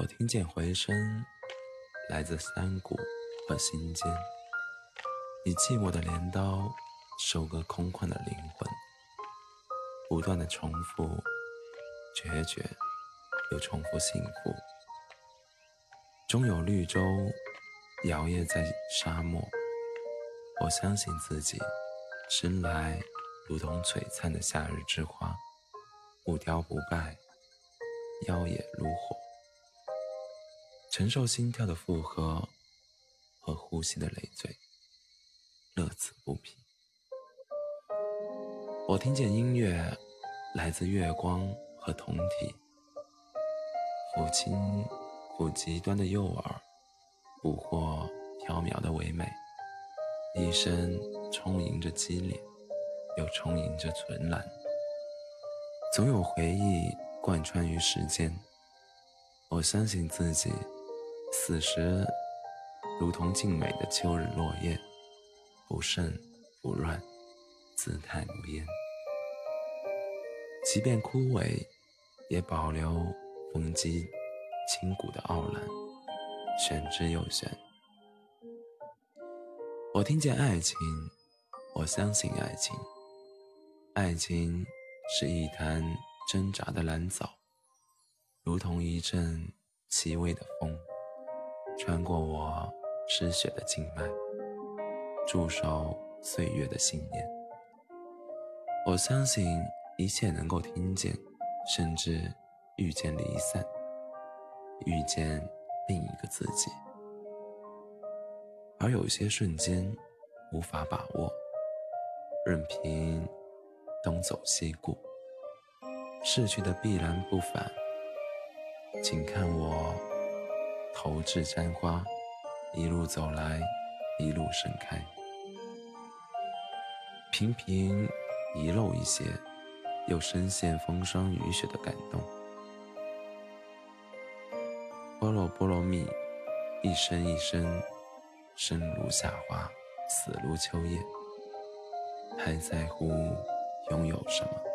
我听见回声，来自山谷和心间，以寂寞的镰刀收割空旷的灵魂，不断的重复，决绝又重复幸福。终有绿洲摇曳在沙漠，我相信自己生来如同璀璨的夏日之花，不凋不败，妖冶如火。承受心跳的负荷和呼吸的累赘，乐此不疲。我听见音乐来自月光和酮体，抚琴抚极端的诱饵，捕获缥缈的唯美，一生充盈着激烈，又充盈着纯然。总有回忆贯穿于时间，我相信自己。此时，如同静美的秋日落叶，不盛不乱，姿态无烟。即便枯萎，也保留风肌清骨的傲然，玄之又玄。我听见爱情，我相信爱情。爱情是一潭挣扎的蓝藻，如同一阵轻微的风。穿过我失血的静脉，驻守岁月的信念。我相信一切能够听见，甚至遇见离散，遇见另一个自己。而有些瞬间无法把握，任凭东走西顾，逝去的必然不返。请看我。投掷簪花，一路走来，一路盛开。频频遗漏一些，又深陷风霜雨雪的感动。菠萝菠萝蜜，一生一生，生如夏花，死如秋叶。还在乎拥有什么？